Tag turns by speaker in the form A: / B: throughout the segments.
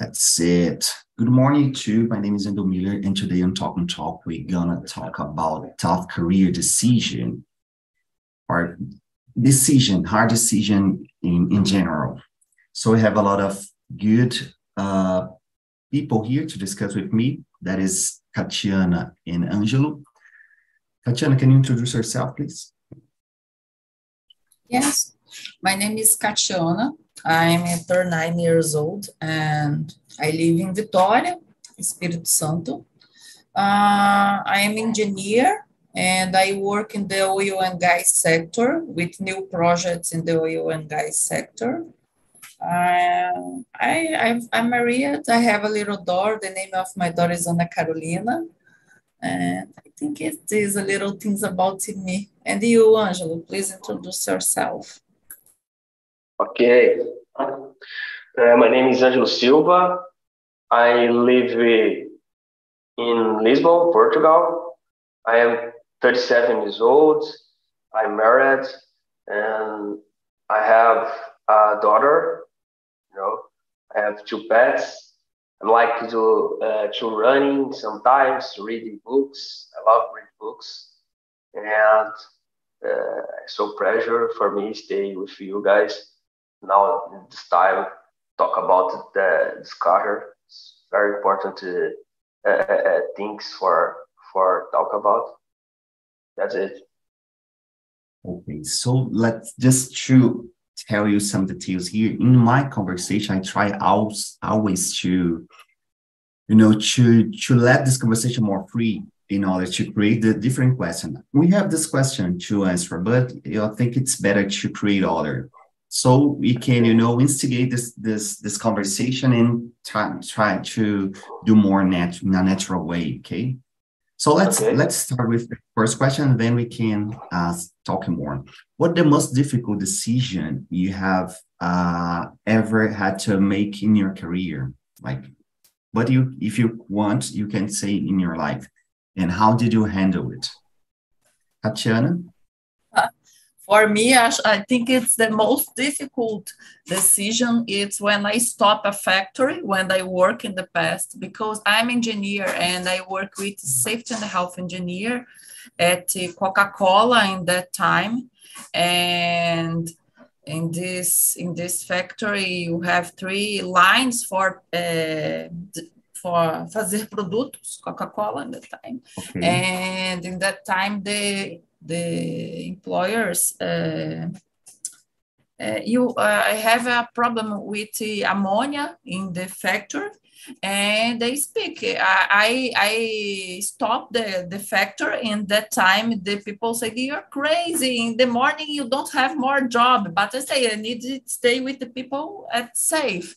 A: That's it. Good morning, too. My name is Endo Miller, and today on Talk and Talk, we're gonna talk about tough career decision or decision, hard decision in, in general. So we have a lot of good uh, people here to discuss with me. That is Katiana and Angelo. Katiana, can you introduce yourself, please?
B: Yes, my name is Katiana. I'm 39 years old and I live in Vitória, Espírito Santo. Uh, I am engineer and I work in the oil and gas sector with new projects in the oil and gas sector. Uh, I, i am married. I have a little daughter. The name of my daughter is Ana Carolina. And I think it is a little things about me. And you, Angelo, please introduce yourself.
C: Okay. Uh, my name is Angelo Silva. I live in Lisbon, Portugal. I am 37 years old. I'm married and I have a daughter. You know, I have two pets. I like to do uh, to running sometimes, reading books. I love reading books, and uh, so pleasure for me stay with you guys now this time talk about the disclosure. It's very important to, uh, uh, uh, things for for talk about. That's it.
A: Okay, so let's just to tell you some details here. In my conversation, I try always, always to, you know, to to let this conversation more free in order to create the different question. We have this question to answer, but I think it's better to create other so we can you know instigate this this this conversation and try, try to do more nat- in a natural way okay? So let's okay. let's start with the first question then we can uh, talk more. What the most difficult decision you have uh, ever had to make in your career? Like what you if you want you can say in your life. And how did you handle it? Tatiana?
B: For me, I, I, think it's the most difficult decision. It's when I stop a factory when I work in the past because I'm engineer and I work with safety and health engineer at Coca-Cola in that time, and in this in this factory you have three lines for. Uh, for fazer produtos Coca-Cola in that time, okay. and in that time the the employers uh, uh, you uh, I have a problem with ammonia in the factory and they speak. I i stopped the the factory and that time. The people say you're crazy. In the morning you don't have more job. But i say i need to stay with the people at safe.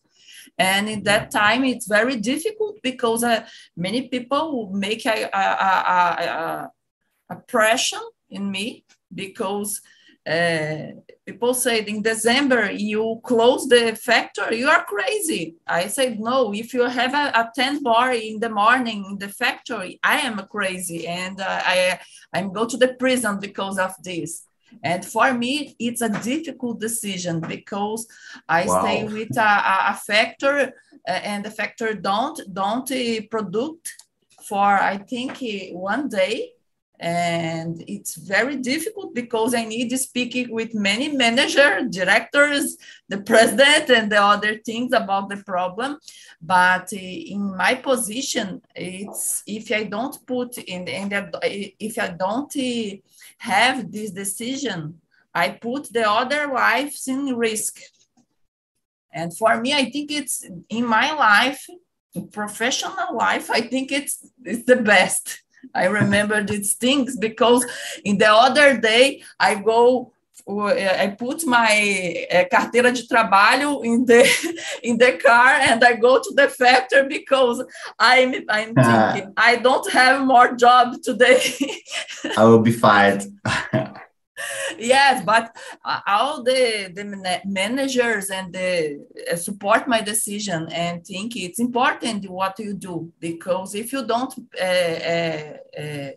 B: And in that time it's very difficult because uh, many people make a, a, a, a, a pressure in me because uh, people said in December you close the factory, you are crazy. I said no. If you have a, a ten bar in the morning in the factory, I am crazy, and uh, I I'm go to the prison because of this. And for me, it's a difficult decision because I wow. stay with a, a factory, uh, and the factory don't don't uh, produce for I think uh, one day and it's very difficult because i need to speak with many managers directors the president and the other things about the problem. But uh, in my position it's if i don't put in, in the, if i don't uh, have this decision i put the other lives in risk. And for me i think it's in my life professional life i think it's it's the best I remember these things because in the other day I go I put my uh, carteira de trabalho in the in the car and I go to the factory because I'm I'm thinking I don't have more job today.
A: I will be fired.
B: Yes, but uh, all the, the managers and the uh, support my decision and think it's important what you do because if you don't uh, uh, uh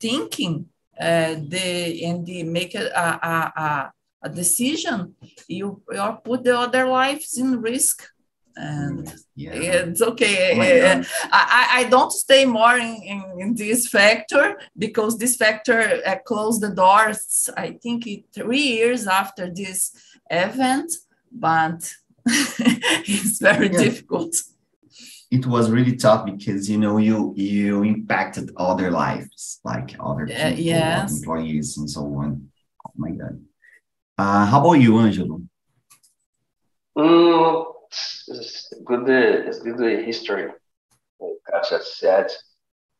B: thinking uh, the and the make a, a, a, a decision, you, you put the other lives in risk and yeah. it's okay. Oh I, I don't stay more in, in, in, this factor because this factor uh, closed the doors, I think, it, three years after this event, but it's very yeah. difficult.
A: It was really tough because you know you you impacted other lives, like other people, uh, yes. employees, and so on. Oh my god! Uh, how about you, Angelo?
C: Mm, it's good. It's good history. Like I said,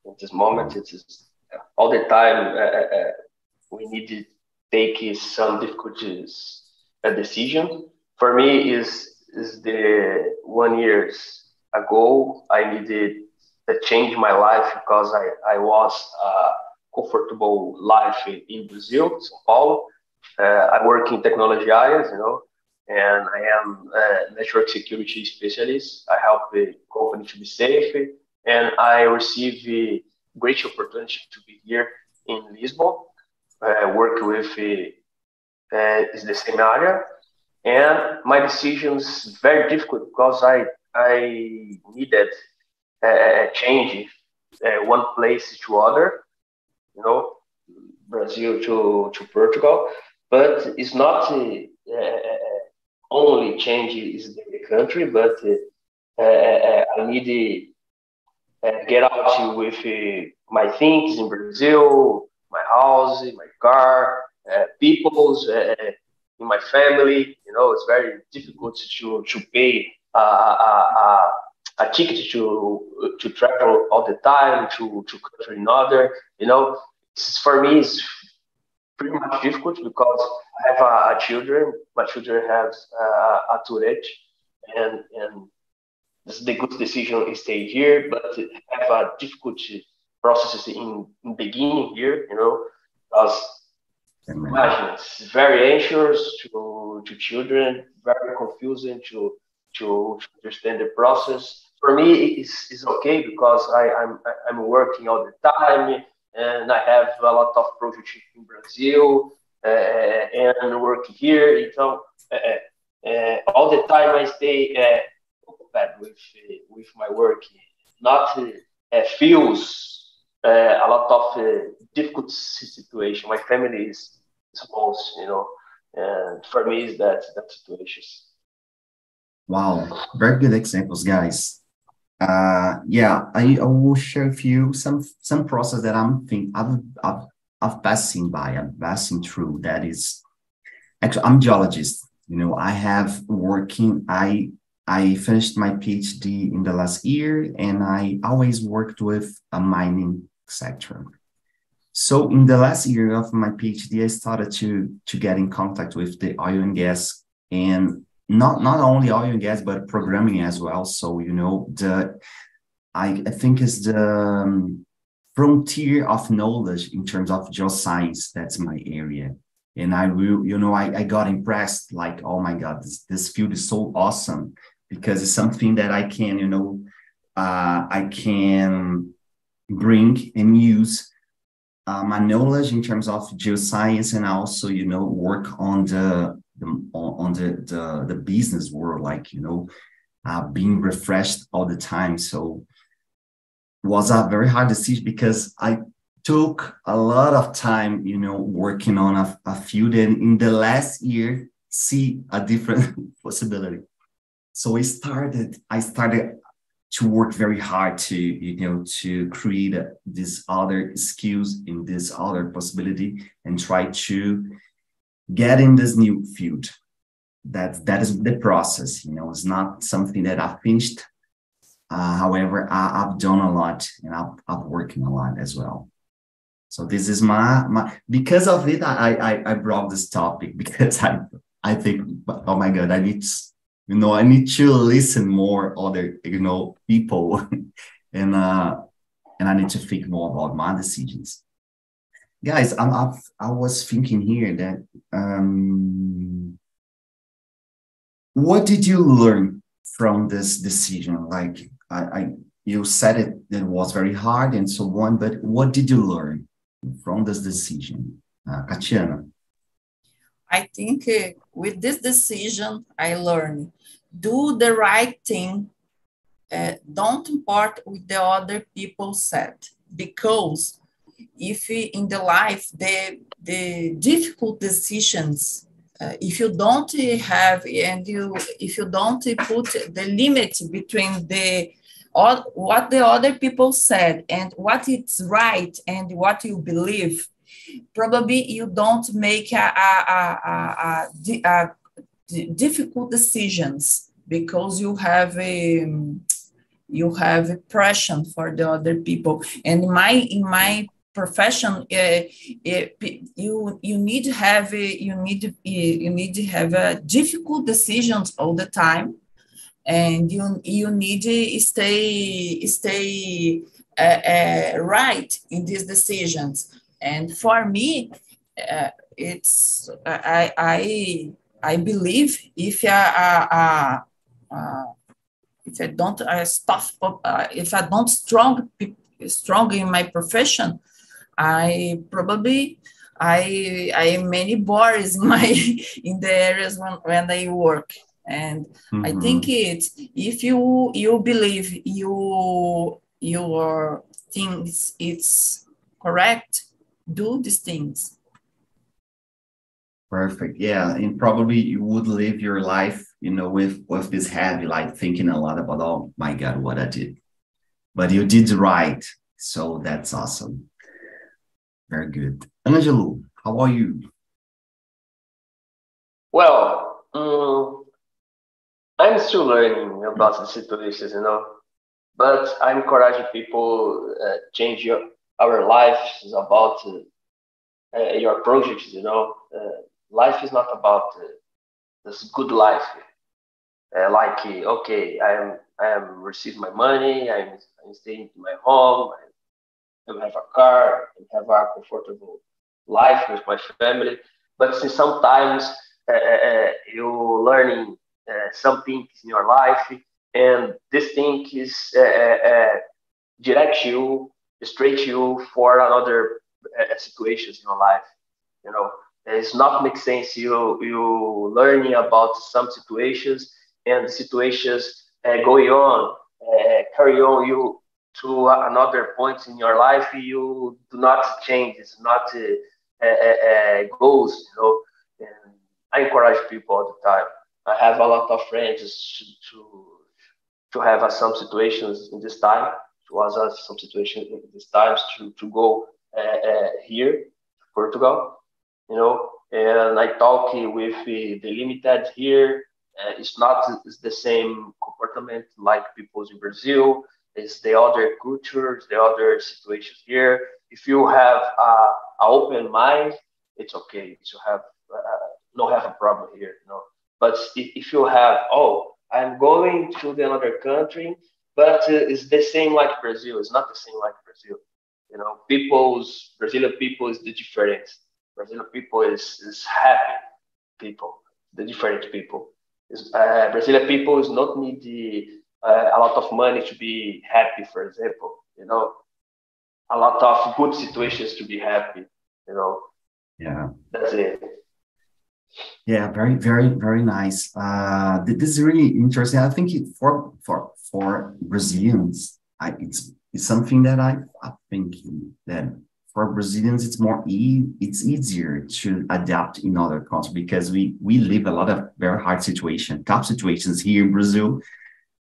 C: in this moment, it's all the time. Uh, uh, uh, we need to take some difficult uh, decision. For me, is is the one years ago I needed to change my life because I I was uh, comfortable life in, in Brazil, São Paulo. Uh, I work in technology areas, you know, and I am a network security specialist. I help the company to be safe, and I receive a great opportunity to be here in Lisbon, uh, work with uh, is the same area, and my decision is very difficult because I I needed a change uh, one place to other, you know, Brazil to to Portugal, but it's not. Uh, uh only change is the country, but uh, uh, I need to uh, get out with my things in Brazil, my house, my car, people's in my family. You know, it's very difficult to to pay a, a, a ticket to to travel all the time to to country another. You know, for me, it's pretty much difficult because I have a, a children. My children have uh, a Tourette, and and this is the good decision to stay here, but I have a difficult processes in, in beginning here, you know, because imagine it's very anxious to to children, very confusing to to, to understand the process. For me, it's, it's okay because I, I'm I'm working all the time Uh, and I have a lot of projects in Brazil uh, uh and work here. Então, uh, uh, uh, all the time I stay occupied with with my work. Not feels a lot of difficult situation. My family is small, you know, and for me is that that situation.
A: Wow, very good examples, guys uh, yeah, I, I, will share with you some some process that I'm think I've, I've I've passing by, I'm passing through. That is, actually, I'm geologist. You know, I have working. I I finished my PhD in the last year, and I always worked with a mining sector. So in the last year of my PhD, I started to to get in contact with the oil and gas and not not only oil and gas but programming as well. So you know the i, I think is the um, frontier of knowledge in terms of geoscience. That's my area. And i will you know I, I got impressed like oh my god this, this field is so awesome because it's something that i can you know uh, i can bring and use uh, my knowledge in terms of geoscience and also you know work on the the, on the, the, the business world, like, you know, uh, being refreshed all the time. So was a very hard decision because I took a lot of time, you know, working on a, a and in the last year, see a different possibility. So I started, I started to work very hard to, you know, to create this other skills in this other possibility and try to get in this new field. That that is the process. You know, it's not something that I've finished. Uh, however, I, have done a lot and I've, I've working a lot as well. So this is my my because of it, I I, I brought this topic because I I think oh my god, I need to, you know I need to listen more other you know people and uh and I need to think more about my decisions guys I'm, I've, i was thinking here that um, what did you learn from this decision? Like I, I you said it it was very hard and so on but what did you learn from this decision? Uh, Katiana.
B: I think uh, with this decision I learned do the right thing. Uh, don't import with the other people said because if in the life the the difficult decisions uh, if you don't have and you if you don't put the limit between the what the other people said and what it's right and what you believe probably you don't make a, a, a, a difficult decisions because you have a you have oppression for the other people. And my in my profession uh, you you need to have you need you need to have difficult decisions all the time. And you you need to stay stay uh, uh, right in these decisions. And for me uh, it's i i i believe if I, if i don't uh, uh, if i don't strong strong in my profession i probably i i many bars in my in the areas when, when i work. And mm-hmm. i think it's if you you believe you your things it's correct do these things.
A: Perfect. Yeah and probably you would live your life you know with with this heavy like thinking a lot about oh my god what i did. But you did right so that's awesome very good angelo how are you
C: well um, I'm still learning about the situations, you know, but I'm encouraging people uh, change your, our lives about uh, uh, your projects, you know. Uh, life is not about uh, this good life. Like, okay, I am I am receiving my money, I'm, I'm staying in my home, I have a car, I have a comfortable life with my family. But see, sometimes uh, uh, uh, you learning uh, some things in your life, and this thing is uh, uh, direct you straight you for another situations in your life. You know, it's not make sense you you learning about some situations and the situations going on carry on you to another point in your life you do not change it's not uh, uh, goals you know and i encourage people all the time I have a lot of friends to to, to have uh, some situations in this time. It was uh, some situations in this times to to go uh, uh, here, Portugal, you know. And I talk with the, the limited here. Uh, it's not it's the same comportment like people in Brazil. It's the other cultures, the other situations here. If you have a, open mind, it's okay. to have uh, no have a problem here, know but if you have, oh, I'm going to the another country, but uh, it's the same like Brazil. It's not the same like Brazil. You know, people's Brazilian people is the difference. Brazilian people is is happy people, the different people. Is uh, Brazilian people is not need the, uh, a lot of money to be happy. For example, you know, a lot of good situations to be happy. You know.
A: Yeah.
C: That's it.
A: Yeah, very, very, very nice. Uh, this is really interesting. I think it, for for for Brazilians, I, it's it's something that I I think that for Brazilians it's more e it's easier to adapt in other countries because we we live a lot of very hard situations, tough situations here in Brazil.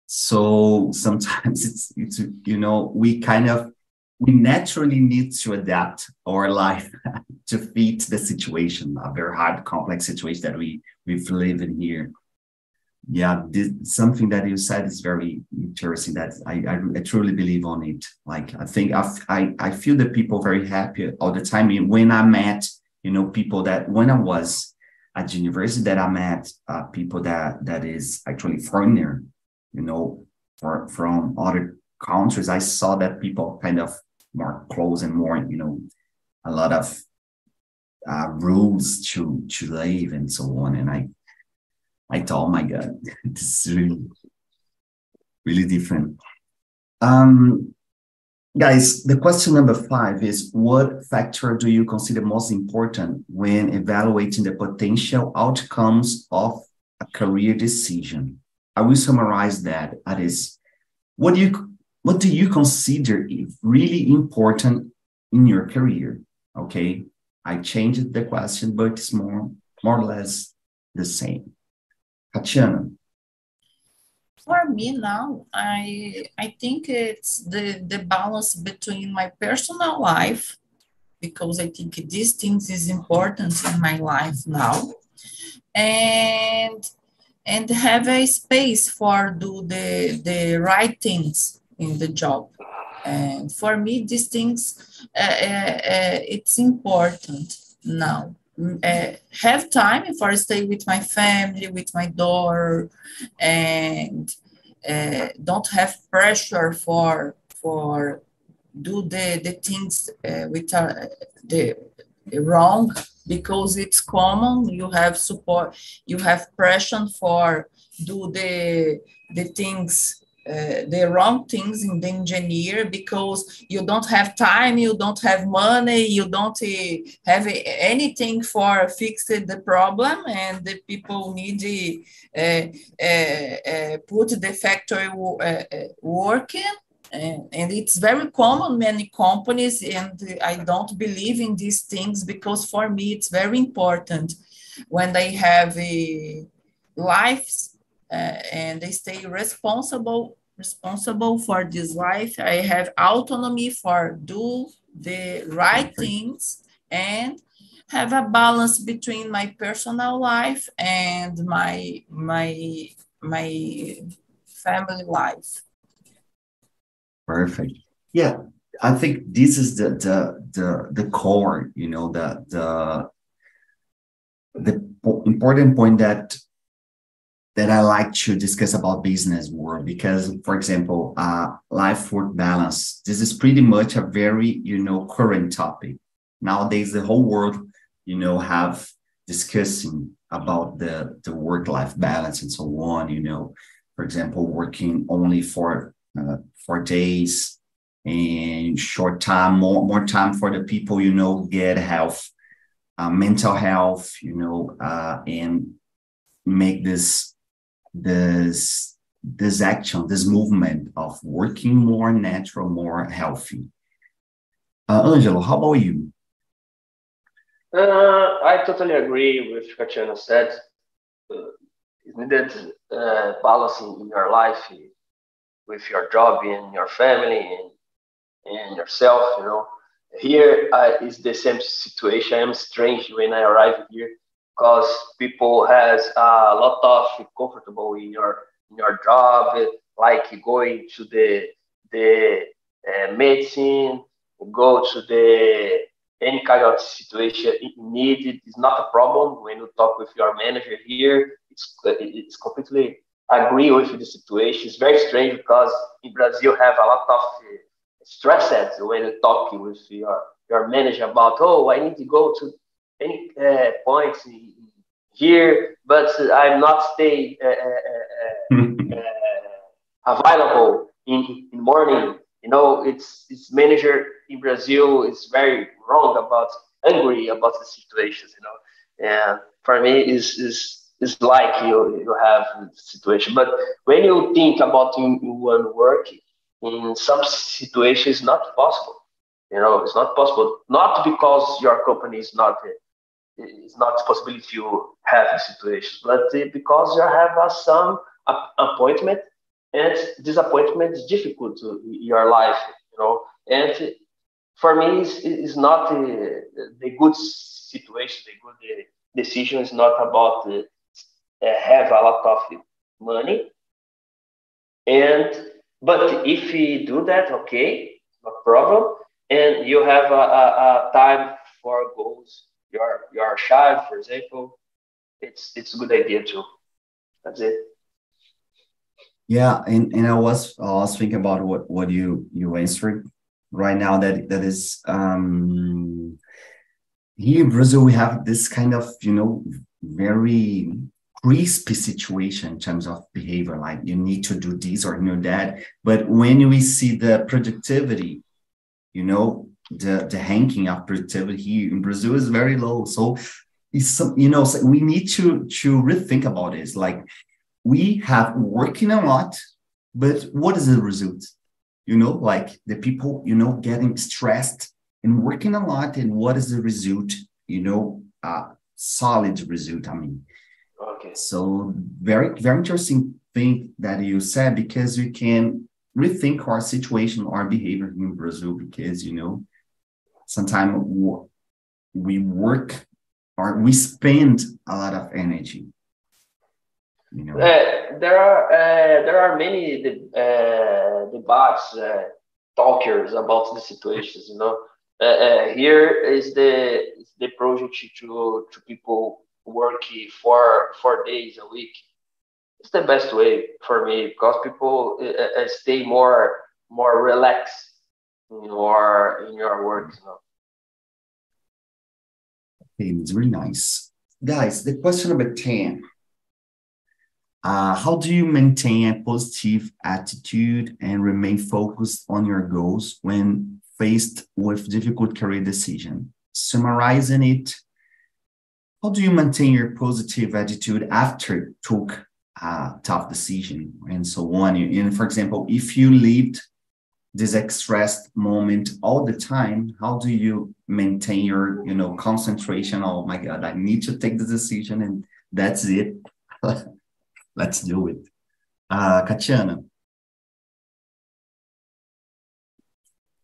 A: So sometimes it's it's you know we kind of we naturally need to adapt our life to fit the situation, a very hard, complex situation that we we've lived in here. Yeah, this, something that you said is very interesting. That I, I, I truly believe on it. Like I think I, I I feel the people very happy all the time. When I met, you know, people that when I was at university, that I met uh, people that that is actually foreigner, you know, for, from other countries. I saw that people kind of more close and more, you know, a lot of uh, rules to to live and so on. And I I thought, oh my God, this is really really different. Um, guys, the question number five is: What factor do you consider most important when evaluating the potential outcomes of a career decision? I will summarize that. That is, what do you what do you consider really important in your career? Okay, I changed the question, but it's more more or less the same. Tatiana.
B: For me now, I I think it's the the balance between my personal life, because I think these things is important in my life now, and and have a space for do the the right things in the job. And for me, these things uh, uh, uh it's important now. Uh, have time for stay with my family, with my daughter, and uh, don't have pressure for for do the the things uh, with the, the wrong because it's common you have support you have pressure for do the the things uh, the wrong things in the engineer because you don't have time you don't have money you don't uh, have anything for fix the problem and the people need uh, uh, uh put the factory working and, and it's very common many companies and i don't believe in these things because for me it's very important when they have a lives uh, and they stay responsible responsible for this life. I have autonomy for do the right things and have a balance between my personal life and my my my family life
A: Perfect. Yeah, I think this is the the the the core. You know, the the the important point that that I like to discuss about business world because, for example, uh, life work balance. This is pretty much a very you know current topic nowadays. The whole world, you know, have discussing about the the work life balance and so on. You know, for example, working only for uh, for days and short time, more more time for the people, you know, get health, uh, mental health, you know, uh, and make this this this action, this movement of working more natural, more healthy. Uh, Angelo, how about you?
C: Uh, I totally agree with what said. Uh, needed uh, balancing in your life with your job and your family and, and yourself, you know. Here uh, is the same situation. I'm strange when I arrive here because people has a lot of comfortable in your in your job, like going to the the uh, medicine, go to the any kind of situation needed is not a problem when you talk with your manager here. It's it's completely agree with the situation. It's very strange because in Brazil have a lot of uh, stresses when you talk with your your manager about oh I need to go to any uh, points here, but I'm not stay uh, uh, uh, uh available in in morning. You know, it's it's manager in Brazil is very wrong about angry about the situations. You know, and for me is is it's like you, you have situation. But when you think about in, in one work, in some situations, not possible. You know, it's not possible. Not because your company is not it's not possible to have situations, but because you have a, some appointment, and this appointment is difficult to your life. You know, and for me, it's, it's not the, the good situation. The good uh, decision is not about the uh, have a lot of money. And but if we do that, okay, no problem. And you have a, a, a time for goals. Your your child, for example, it's it's a good idea too. That's it.
A: Yeah, and, and I was I was thinking about what what you you answered right now that that is um here in Brazil we have this kind of you know very crispy situation in terms of behavior, like you need to do this or know that. But when we see the productivity, you know, the the ranking of productivity here in Brazil is very low. So it's some, you know, so we need to to rethink about this. Like we have working a lot, but what is the result? You know, like the people, you know, getting stressed and working a lot, and what is the result? You know, uh, solid result. I mean,
C: Okay.
A: so very, very interesting thing that you said because we can rethink our situation, our behavior in Brazil, because you know, sometimes we work or we spend a lot of energy. You know,
C: Uh, there are uh, there are many uh, debates, uh, talkers about the situations. You know, uh, uh, here is the the project to to people work four four days a week. It's the best way for me because people uh, stay more more relaxed in your in your work. You know.
A: Okay, it's really nice. Guys, the question number 10. Uh, how do you maintain a positive attitude and remain focused on your goals when faced with difficult career decision? Summarizing it, how do you maintain your positive attitude after took a tough decision and so on? And for example, if you lived this expressed moment all the time how do you maintain your you know concentration oh my god i need to take the decision and that's it let's do it uh katiana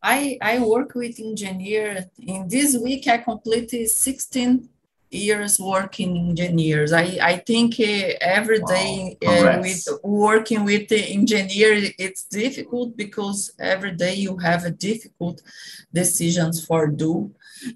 B: I, I work with engineer. In this week, I completed 16 years working engineers. I, I think uh, every
A: Wow.
B: day uh, with working with the engineer, it's difficult because every day you have a difficult decisions for do.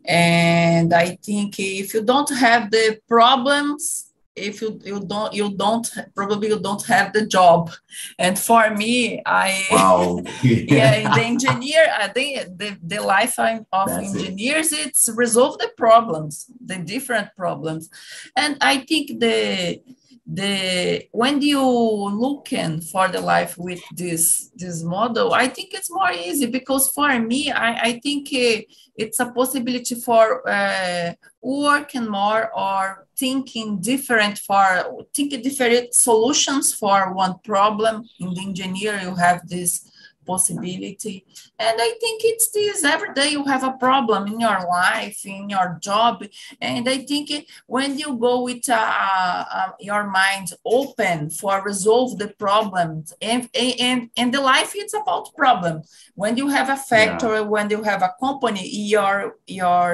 B: And I think if you don't have the problems, if you, you don't you don't probably you don't have the job. And for me, I
A: wow
B: yeah the engineer i think the, the life of
A: That's it.
B: engineers it's resolve the problems the different problems and i think the the when you looking for the life with this this model i think it's more easy because for me i i think eh, it's a possibility for uh, working more or thinking different for thinking different solutions for one problem. In the engineer you have this possibility. And i think it's this every day you have a problem in your life in your job and i think it- when you go with uh, uh, your mind open for resolve the problems and, and and the life it's about problem. When you have a factory when you have a company your your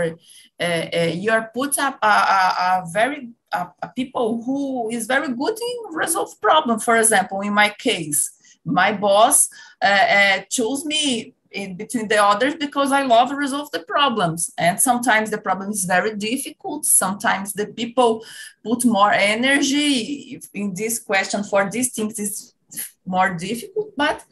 B: uh, uh, you're put up a, a, a very a, a people who is very good in resolve problem. For example in my case my boss uh, uh, choose me in between the others because I love to resolve the problems. And sometimes the problem is very difficult. Sometimes the people put more energy in this question for these things is more difficult. But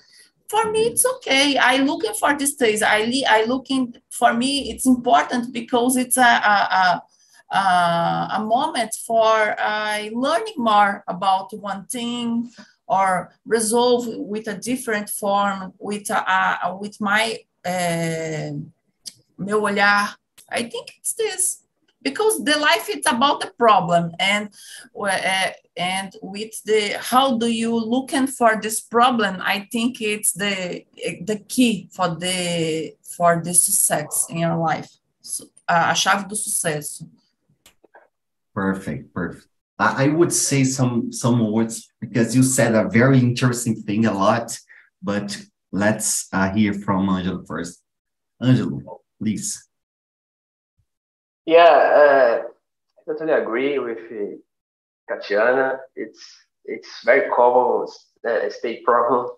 B: for me, it's okay. I looking for these days. I li- I looking for me. It's important because it's a a, a, a, a moment for uh, learning more about one thing or resolve with a different form, with a, a with my uh, meu olhar. I think it's this because the life is about the problem and uh, and with the how do you looking for this problem i think it's the the key for the for the success in your life. So, a chave do sucesso.
A: Perfect perfect I would say some some words because you said a very interesting thing a lot, but let's uh, hear from Angelo first. Angelo, please.
C: Yeah, uh, I totally agree with uh, Katiana. It's it's very common uh, state problem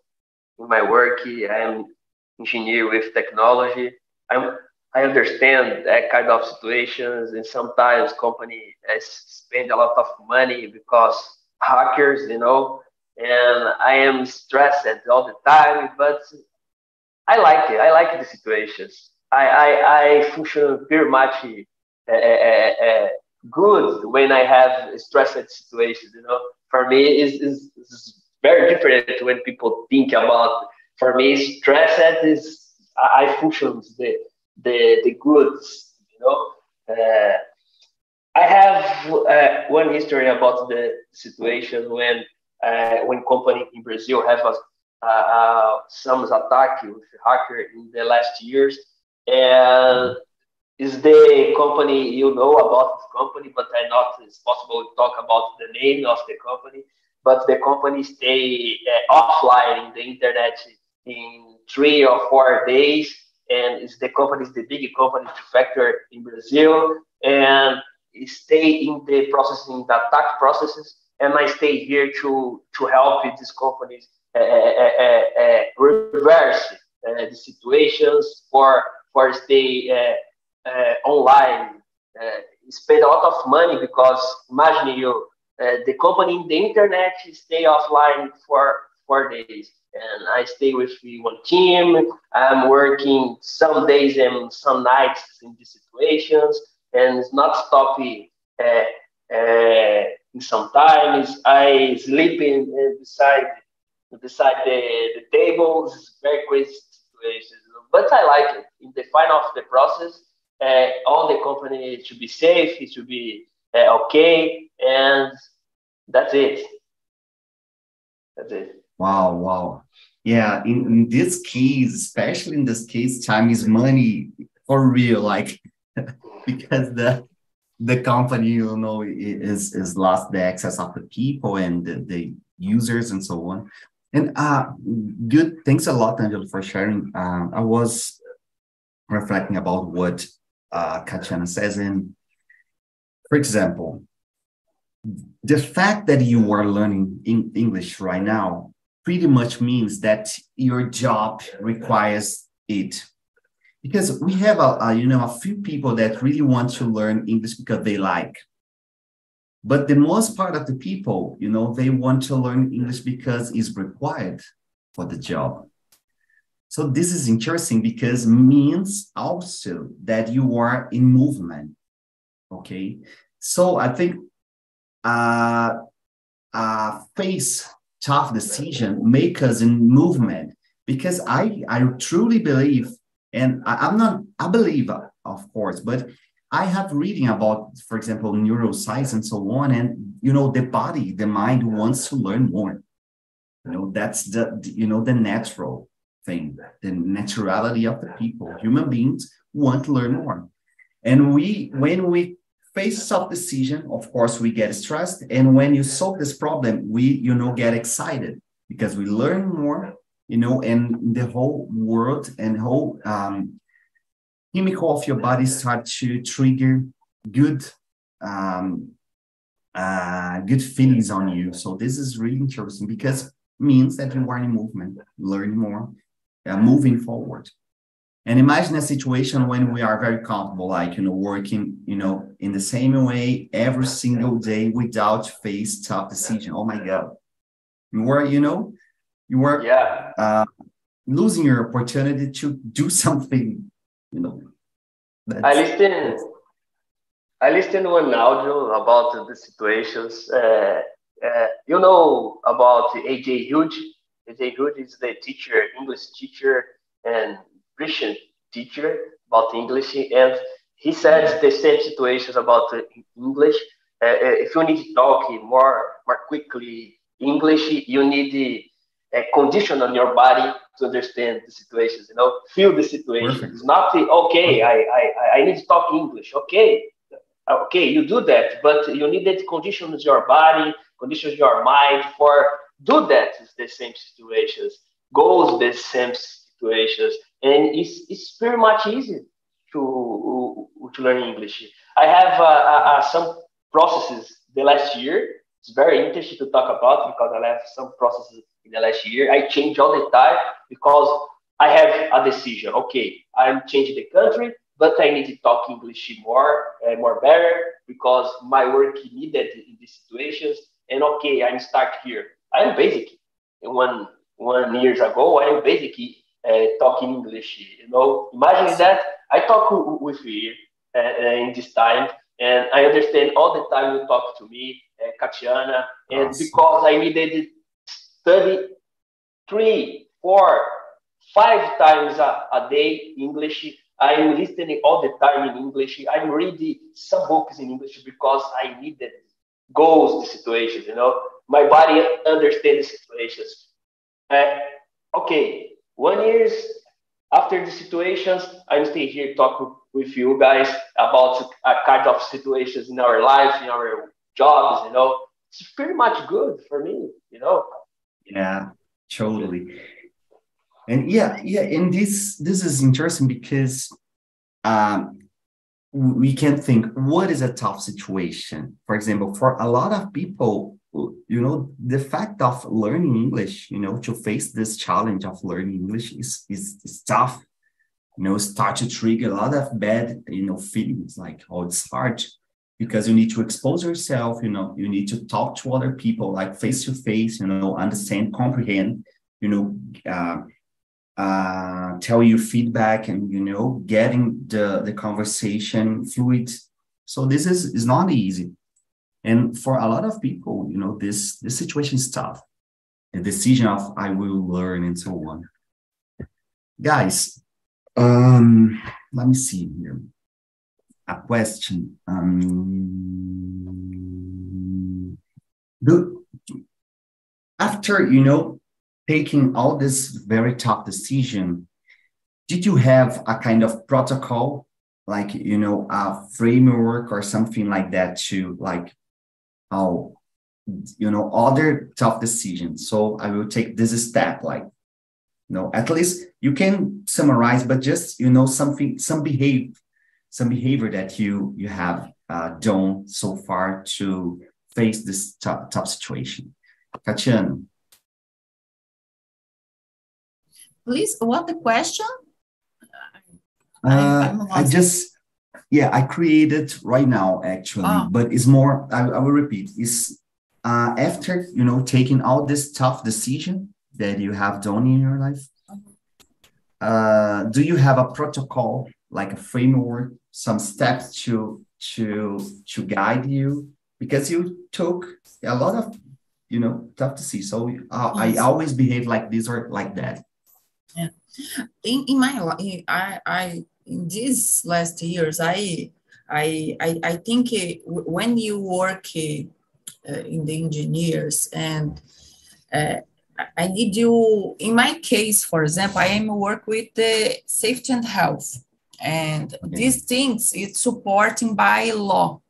C: in my work. I am engineer with technology. I'm I understand that kind of situations, and sometimes company uh, spend a lot of money because hackers, you know, and I am stressed all the time. But I like it. I like the situations. I I, I function very much uh, uh, uh, good when I have stressed situations. You know, for me, is is very different when people think about. For me, stressed is I, I function the the the goods. You know, uh, I have uh, one history about the situation when uh, when company in Brazil have a, some attack with hacker in the last years, and is the company you know about this company, but I not it's possible to talk about the name of the company. But the company stay uh, offline in the internet in three or four days, and it's the company is the big company to factor in Brazil, and stay in the processing the attack processes and I stay here to to help these companies uh, uh, uh, uh, uh reverse uh, the situations for for stay online. spend a lot of money because imagine you the company in the internet stay offline for four days and I stay with one team. I'm working some days and some nights in these situations, and it's not stopping. Uh, uh, sometimes I sleep in uh, beside beside the, the tables. Very crazy situation, but I like it. In the final of the process, uh, all the company should be safe. It should be uh, okay, and that's it. That's it.
A: Wow, wow. Yeah, in, in this case, especially in this case, time is money for real. Like because the the company, you know, is is lost the access of the people and the, the users and so on. And uh, good. Thanks a lot, Angel, for sharing. Uh, I was reflecting about what uh, Katiana says, and for example, the fact that you are learning in English right now pretty much means that your job requires it. Because we have a, a, you know a few people that really want to learn english because they like. But the most part of the people you know they want to learn english because it's required for the job. So this is interesting because means also that you are in movement okay? So i think uh, uh face tough decision make us in movement because i i truly believe and I, am not a believer, of course, but I have reading about, for example, neuroscience and so on. And, you know, the body, the mind wants to learn more. You know, that's the, you know, the natural thing, the naturality of the people. Human beings want to learn more. And we, when we face self decision, of course, we get stressed. And when you solve this problem, we, you know, get excited because we learn more you know, and the whole world and whole um, chemical of your body start to trigger good um, uh, good feelings on you. So this is really interesting because means that you are in movement, learning more, uh, moving forward. And imagine a situation when we are very comfortable, like you know, working, you know, in the same way every single day without face tough decision. Oh my God. You were, you know, you were
C: yeah.
A: uh, losing your opportunity to do something, you know.
C: I listened. I listened one audio about the situations. Uh, uh, you know about AJ Hughes. AJ Hughes is the teacher, English teacher, and Christian teacher about English, and he said the same situations about English. Uh, uh, if you need to talk more more quickly English, you need a condition on your body to understand the situations, you know, feel the situation. Perfect. It's not the, okay, I, I, I need to talk English. Okay, okay, you do that, but you need that conditions your body, conditions your mind for do that is the same situations, goes the same situations, and it's, it's very much easy to to learn English. I have uh, uh, uh, some processes the last year. It's very interesting to talk about because I have some processes in the last year. I change all the time because I have a decision. Okay, I'm changing the country, but I need to talk English more, uh, more better because my work needed in these situations. And okay, I'm stuck here. I'm basic. One one years ago, I'm basically uh, talking English. You know, imagine that I talk with you in this time, and I understand all the time you talk to me, uh, Katiana, and awesome. because I needed study three, four, five times a, a day English. I'm listening all the time in English. I'm reading some books in English because I needed goals the situations, you know. my body understands situations. Uh, okay, one years after the situations, I'm still here talking with you guys about a kind of situations in our lives, in our jobs, you know. It's pretty much good for me, you know.
A: Yeah, totally. And yeah, yeah, and this this is interesting because um we can think what is a tough situation. For example, for a lot of people, you know, the fact of learning English, you know, to face this challenge of learning English is is, is tough. You know, start to trigger a lot of bad, you know, feelings like, oh, it's hard because you need to expose yourself, you know, you need to talk to other people like face to face, you know, understand, comprehend, you know, uh, uh, tell your feedback and you know getting the the conversation fluid. So this is is not easy. And for a lot of people you know this this situation is tough. The decision of i will learn and so on. Guys um let me see here a question um the after you know taking all this very tough decision, did you have a kind of protocol, like you know, a framework or something like that to like, oh, you know, other tough decisions. So I will take this step, like, know, at least you can summarize, but just you know, something, some behave, some behavior that you you have uh, done so far to face this tough, tough situation. Tatiana.
B: Please, what the question?
A: Uh, I, I just, yeah, I created right now actually, oh. but it's more. I, I will repeat. Is uh, after you know taking all this tough decision that you have done in your life. Uh, do you have a protocol, like a framework, some steps to to to guide you? Because you took a lot of, you know, tough to see. So uh, yes. I always behave like this or like that.
B: Yeah. In, in my life, I, I, in these last years, I, I, I, I think when you work uh, in the engineers and uh, I need you, in my case, for example, I am work with the safety and health. And okay. these things, it's supporting by law,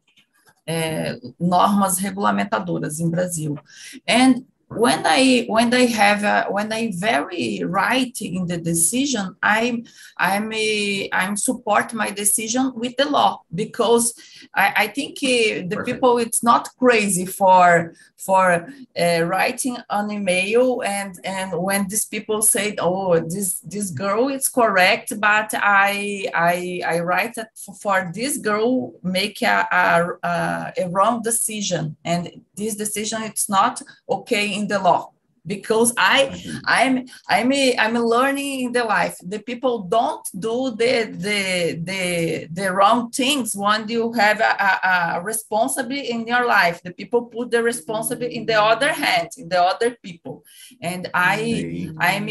B: uh, normas regulamentadoras in Brazil. And when I when I have a, when I very right in the decision, I'm I'm a, I'm support my decision with the law because I, I think uh, the Perfect. people it's not crazy for for uh, writing an email and and when these people say oh this this girl is correct but I I I write that for, for this girl make a, a, a wrong decision and this decision it's not okay in the law because I mm-hmm. I'm I'm a, I'm learning in the life. The people don't do the the the, the wrong things when you have a, a, a responsibility in your life. The people put the responsibility in the other hand, in the other people. And I I'm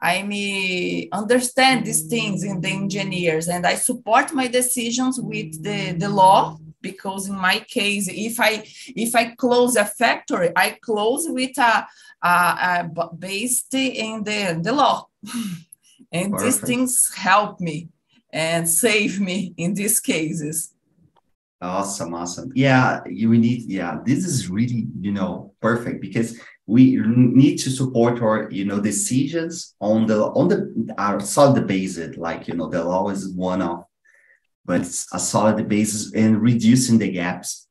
B: I'm understand these things in the engineers and I support my decisions with the, the law because in my case if i if i close a factory i close with a, a, a based in the, the law. And Perfect. these things help me and save me in these cases.
A: Awesome awesome. Yeah you need yeah this is really you know perfect because we need to support our you know decisions on the on the our solid basis like you know the law is one of but it's a solid basis in reducing the gaps.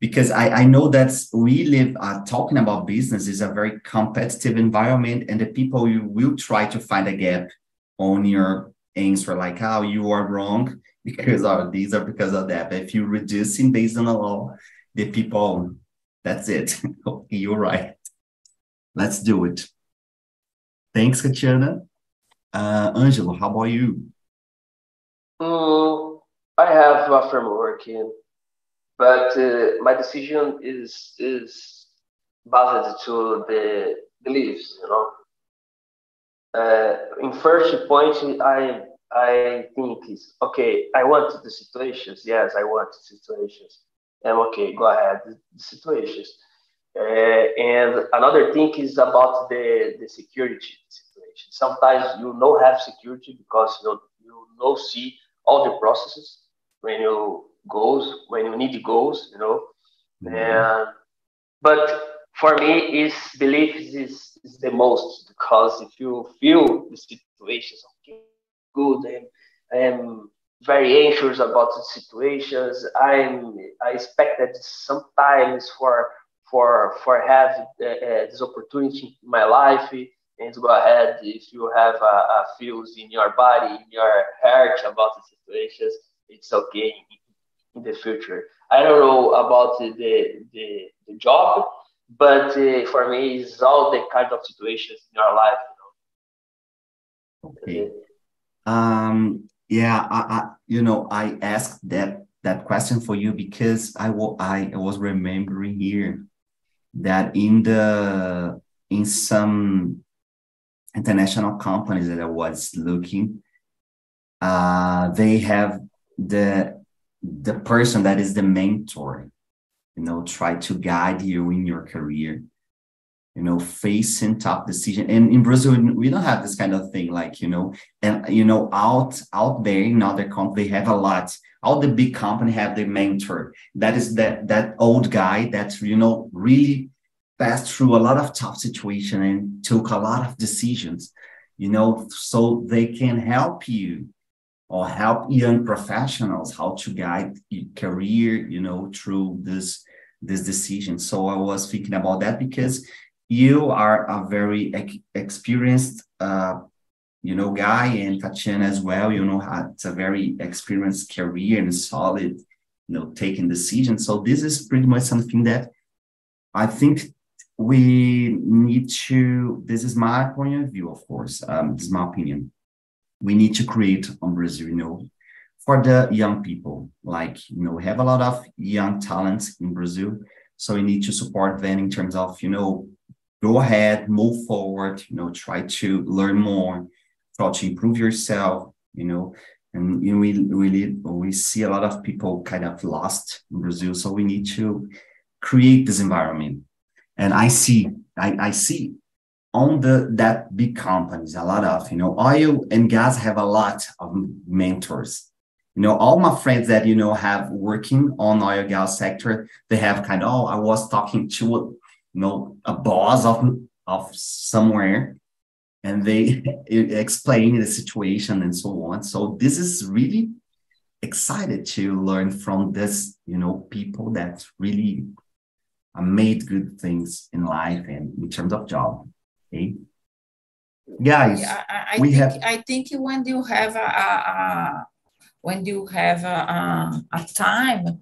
A: Because I, I know that we live uh, talking about business is a very competitive environment, and the people you will try to find a gap on your answer, like, oh, you are wrong because of these are because of that. But if you're reducing based on the law, the people, that's it. you're right. Let's do it. Thanks, Katiana. Uh, Angelo, how about you?
C: Mm, I have a framework, but uh, my decision is is based to the beliefs. You know, uh, in first point, I I think is okay. I want the situations. Yes, I want the situations. I'm okay. Go ahead. The situations. Uh, and another thing is about the, the security situation. Sometimes you don't have security because you you don't see all the processes when you goes when you need goals, you know. Mm-hmm. And but for me, is belief is, is the most because if you feel the situations okay, good, and I am very anxious about the situations. I'm I expect that sometimes for for for have uh, uh, this opportunity in my life and go ahead if you have a, a feels in your body in your heart about the situations it's okay in the future i don't know about the the, the job but uh, for me it's all the kind of situations in your life
A: you know? okay um yeah I, I you know i asked that that question for you because I, I was remembering here that in the in some international companies that I was looking, uh, they have the the person that is the mentor, you know, try to guide you in your career, you know, facing tough decision. And in Brazil, we don't have this kind of thing, like you know, and you know, out out there in other they have a lot. All the big company have the mentor. That is that that old guy that you know really passed through a lot of tough situation and took a lot of decisions, you know, so they can help you or help young professionals how to guide your career, you know, through this this decision. So I was thinking about that because you are a very ex- experienced, uh, you know, guy, and Tatiana as well. You know, had a very experienced career and solid, you know, taking decisions. So this is pretty much something that I think we need to, this is my point of view, of course, um, this is my opinion. We need to create you know, for the young people. Like, you know, we have a lot of young talents in Brazil. So we need to support them in terms of, you know, go ahead, move forward, you know, try to learn more, try to improve yourself, you know, and you know, we really we see a lot of people kind of lost in Brazil. So we need to create this environment and I see, I, I see on the that big companies, a lot of, you know, oil and gas have a lot of mentors. You know, all my friends that, you know, have working on oil gas sector, they have kind of, oh, I was talking to, you know, a boss of, of somewhere and they explain the situation and so on. So this is really excited to learn from this, you know, people that really uh, made good things in life and in terms of job. Okay, guys,
B: yeah, I, I we think, have. I think when you have a, a when you have a, a, a time.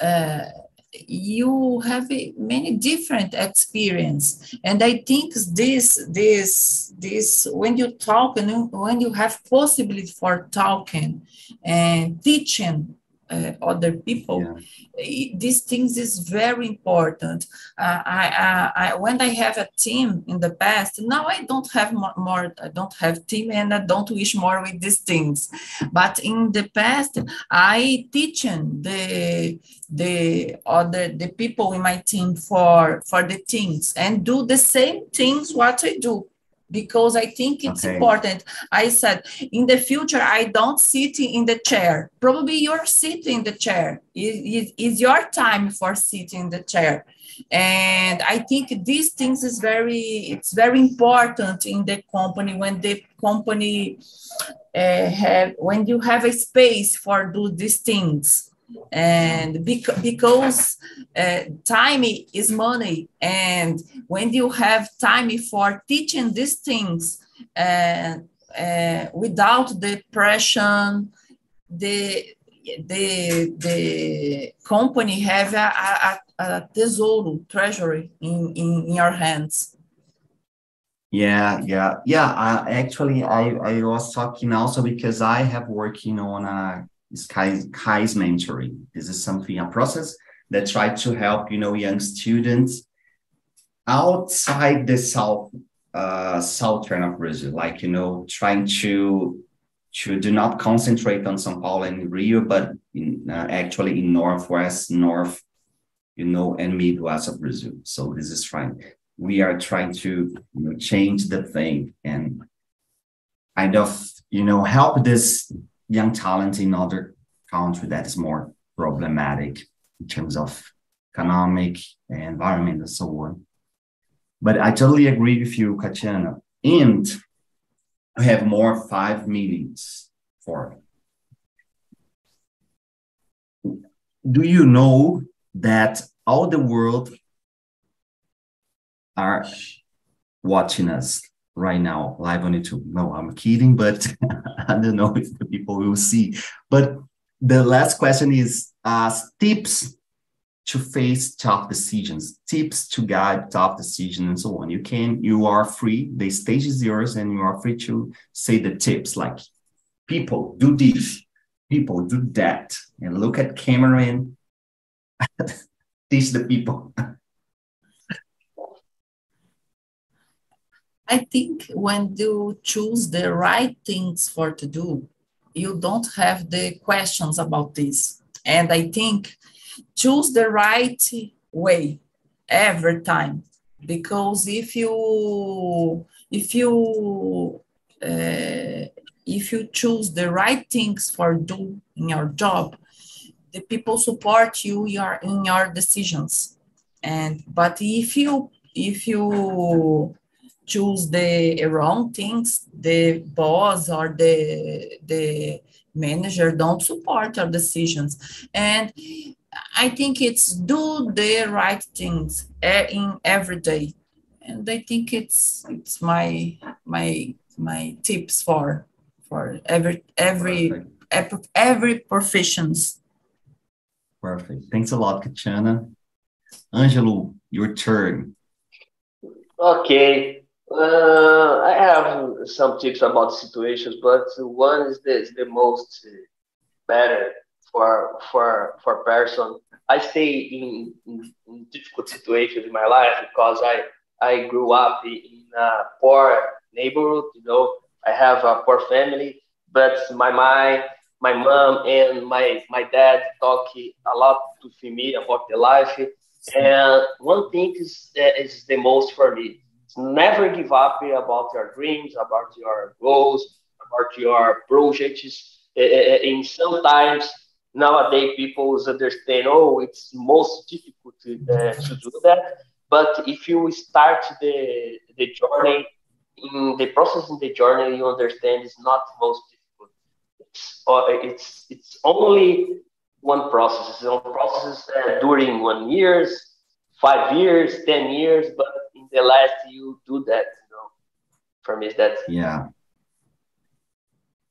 B: Uh, you have many different experience and i think this this this when you talk and when you have possibility for talking and teaching uh, other people yeah. these things is very important. Uh, I, I, I, when i have a team in the past now i don't have more, more, i don't have team and i don't wish more with these things. But in the past i teaching the the other the people in my team for for the things and do the same things what i do because I think it's okay. important. I said, in the future, I don't sit in the chair. Probably you're sitting in the chair. It is your time for sitting in the chair. And I think these things is very, it's very important in the company when the company uh, have, when you have a space for do these things and bec- because uh, time is money. And when you have time for teaching these things uh, uh, without depression the the the company have a, a, a tesouro treasury in, in, in your hands.
A: Yeah yeah yeah. I, actually i i was talking also because i have working on a is Kai's mentoring. This is something, a process that try to help, you know, young students outside the south, uh, southern of Brazil, like, you know, trying to, to do not concentrate on São Paulo and Rio, but in, uh, actually in Northwest, North, you know, and Midwest of Brazil. So this is trying, we are trying to you know, change the thing and kind of, you know, help this young talent in other country that is more problematic in terms of economic environment and so on. But I totally agree with you, Katiana. And we have more five meetings for. Do you know that all the world are watching us right now live on YouTube? No, I'm kidding, but I don't know if the people will see. But the last question is uh, tips to face tough decisions, tips to guide tough decisions, and so on. You can, you are free. The stage is yours, and you are free to say the tips like, people do this, people do that, and look at camera and teach the people.
B: I think when you choose the right things for to do, you don't have the questions about this. And I think choose the right way every time because if you if you uh, if you choose the right things for do in your job the people support you in your decisions and but if you if you choose the wrong things the boss or the the manager don't support our decisions and I think it's do the right things eh, in every day, and I think it's it's my my my tips for for every every Perfect. every professions.
A: Perfect. Thanks a lot, Katiana. Angelo, your turn.
C: Okay. Uh, I have some tips about situations, but one is the, the most better for for for person. I stay in, in, in, difficult situations in my life because I I grew up in a poor neighborhood. You know, I have a poor family, but my my my mom and my my dad talk a lot to me about the life. And one thing is is the most for me. Never give up about your dreams, about your goals, about your projects. And sometimes nowadays people understand oh it's most difficult to, do that. But if you start the the journey in the process in the journey you understand it's not most difficult. It's uh, it's it's only one process. It's one process uh, during one years five years ten years but in the last you do that you know. For me that
A: yeah.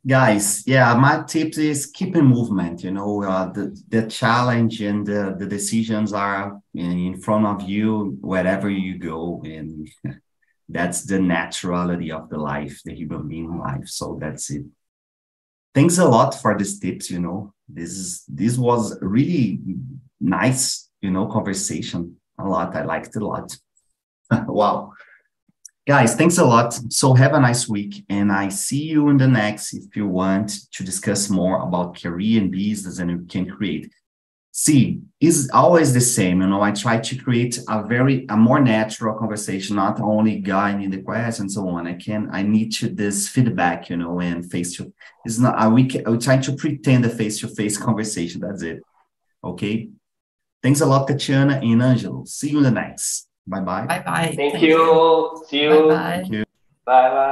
A: Guys yeah my tips is keep in movement you know uh, the, the challenge and the, the decisions are in front of you wherever you go and that's the naturality of the life the human being life so that's it. Thanks a lot for these tips you know. This is this was really nice you know conversation. A lot i liked a lot wow Guys, thanks a lot. So have a nice week. And I see you in the next if you want to discuss more about career and business and you can create. See, is always the same. You know, I try to create a very a more natural conversation, not only guy in the questions and so on. I can I need to this feedback, you know, and face to it's not I we I try to pretend a face-to-face conversation. That's it. Okay. Thanks a lot, Katiana and Angelo. See you in the next. Bye bye.
B: Bye bye.
C: Thank, Thank you. you. See you.
B: Bye bye.
C: Bye bye.